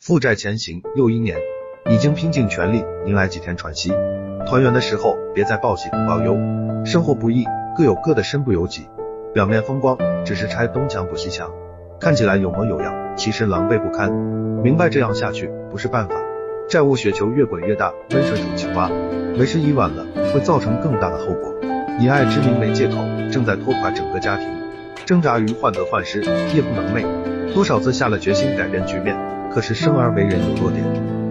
负债前行又一年，已经拼尽全力迎来几天喘息。团圆的时候，别再报喜不报忧。生活不易，各有各的身不由己。表面风光，只是拆东墙补西墙，看起来有模有样，其实狼狈不堪。明白这样下去不是办法，债务雪球越滚越大，温水煮青蛙，为时已晚了，会造成更大的后果。以爱之名为借口，正在拖垮整个家庭。挣扎于患得患失，夜不能寐，多少次下了决心改变局面。可是生而为人有弱点，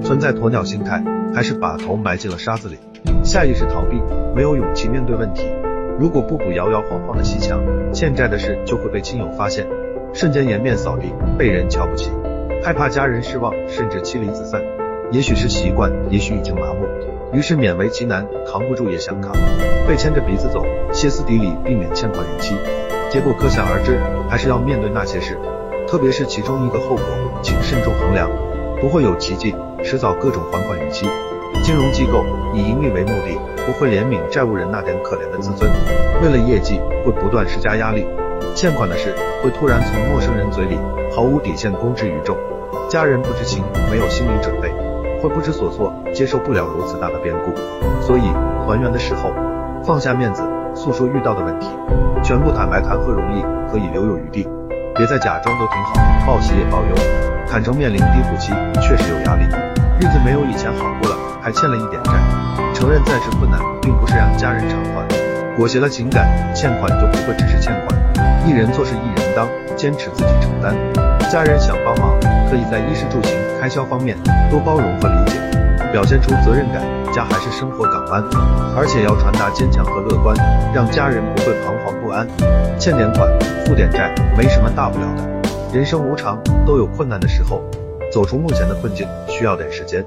存在鸵鸟心态，还是把头埋进了沙子里，下意识逃避，没有勇气面对问题。如果不补摇摇晃晃的西墙，欠债的事就会被亲友发现，瞬间颜面扫地，被人瞧不起，害怕家人失望，甚至妻离子散。也许是习惯，也许已经麻木，于是勉为其难，扛不住也想扛，被牵着鼻子走，歇斯底里避免欠款逾期，结果可想而知，还是要面对那些事。特别是其中一个后果，请慎重衡量，不会有奇迹，迟早各种还款逾期。金融机构以盈利为目的，不会怜悯债务人那点可怜的自尊，为了业绩会不断施加压力。欠款的事会突然从陌生人嘴里毫无底线公之于众，家人不知情，没有心理准备，会不知所措，接受不了如此大的变故。所以团圆的时候，放下面子，诉说遇到的问题，全部坦白谈何容易，可以留有余地。别再假装都挺好，报喜也报忧，坦诚面临低谷期确实有压力，日子没有以前好过了，还欠了一点债。承认暂时困难，并不是让家人偿还，裹挟了情感，欠款就不会只是欠款。一人做事一人当，坚持自己承担。家人想帮忙，可以在衣食住行开销方面多包容和理解，表现出责任感。家还是生活港湾，而且要传达坚强和乐观，让家人不会彷徨不安。欠点款，付点债，没什么大不了的。人生无常，都有困难的时候。走出目前的困境需要点时间，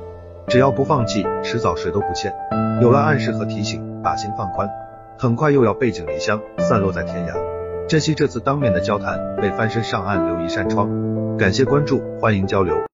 只要不放弃，迟早谁都不欠。有了暗示和提醒，把心放宽，很快又要背井离乡，散落在天涯。珍惜这次当面的交谈，为翻身上岸留一扇窗。感谢关注，欢迎交流。